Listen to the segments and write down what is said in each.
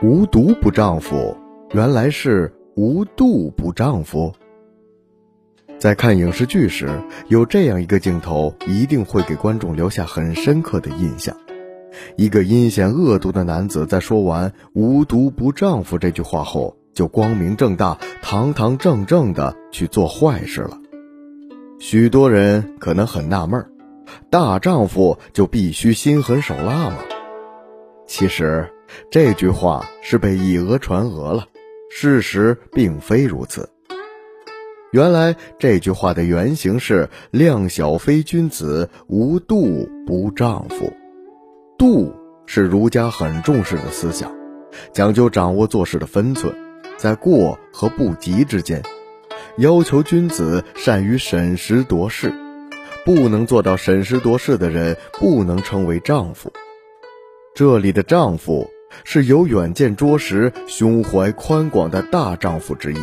无毒不丈夫，原来是无度不丈夫。在看影视剧时，有这样一个镜头，一定会给观众留下很深刻的印象：一个阴险恶毒的男子在说完“无毒不丈夫”这句话后，就光明正大、堂堂正正的去做坏事了。许多人可能很纳闷大丈夫就必须心狠手辣吗？其实。这句话是被以讹传讹了，事实并非如此。原来这句话的原型是“量小非君子，无度不丈夫”。度是儒家很重视的思想，讲究掌握做事的分寸，在过和不及之间，要求君子善于审时度势。不能做到审时度势的人，不能称为丈夫。这里的丈夫。是有远见卓识、胸怀宽广的大丈夫之意。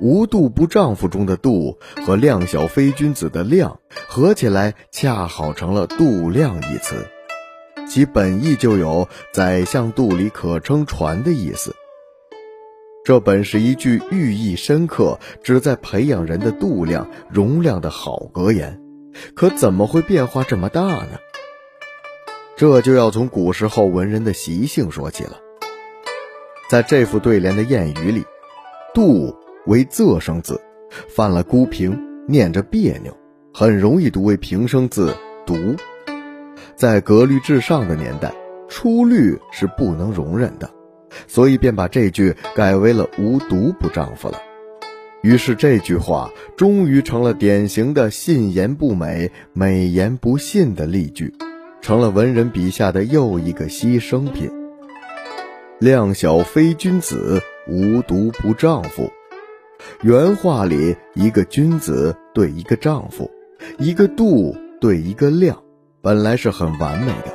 无度不丈夫中的“度”和量小非君子的“量”合起来，恰好成了“度量”一词，其本意就有宰相肚里可撑船的意思。这本是一句寓意深刻、旨在培养人的度量、容量的好格言，可怎么会变化这么大呢？这就要从古时候文人的习性说起了。在这副对联的谚语里，“度”为仄声字，犯了孤平，念着别扭，很容易读为平声字“独”。在格律至上的年代，出律是不能容忍的，所以便把这句改为了“无独不丈夫”了。于是这句话终于成了典型的信言不美，美言不信的例句。成了文人笔下的又一个牺牲品。量小非君子，无毒不丈夫。原话里，一个君子对一个丈夫，一个度对一个量，本来是很完美的。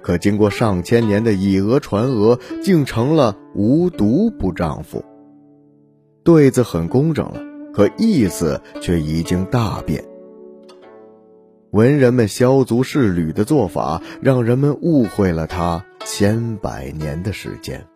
可经过上千年的以讹传讹，竟成了无毒不丈夫。对子很工整了，可意思却已经大变。文人们削足适履的做法，让人们误会了他千百年的时间。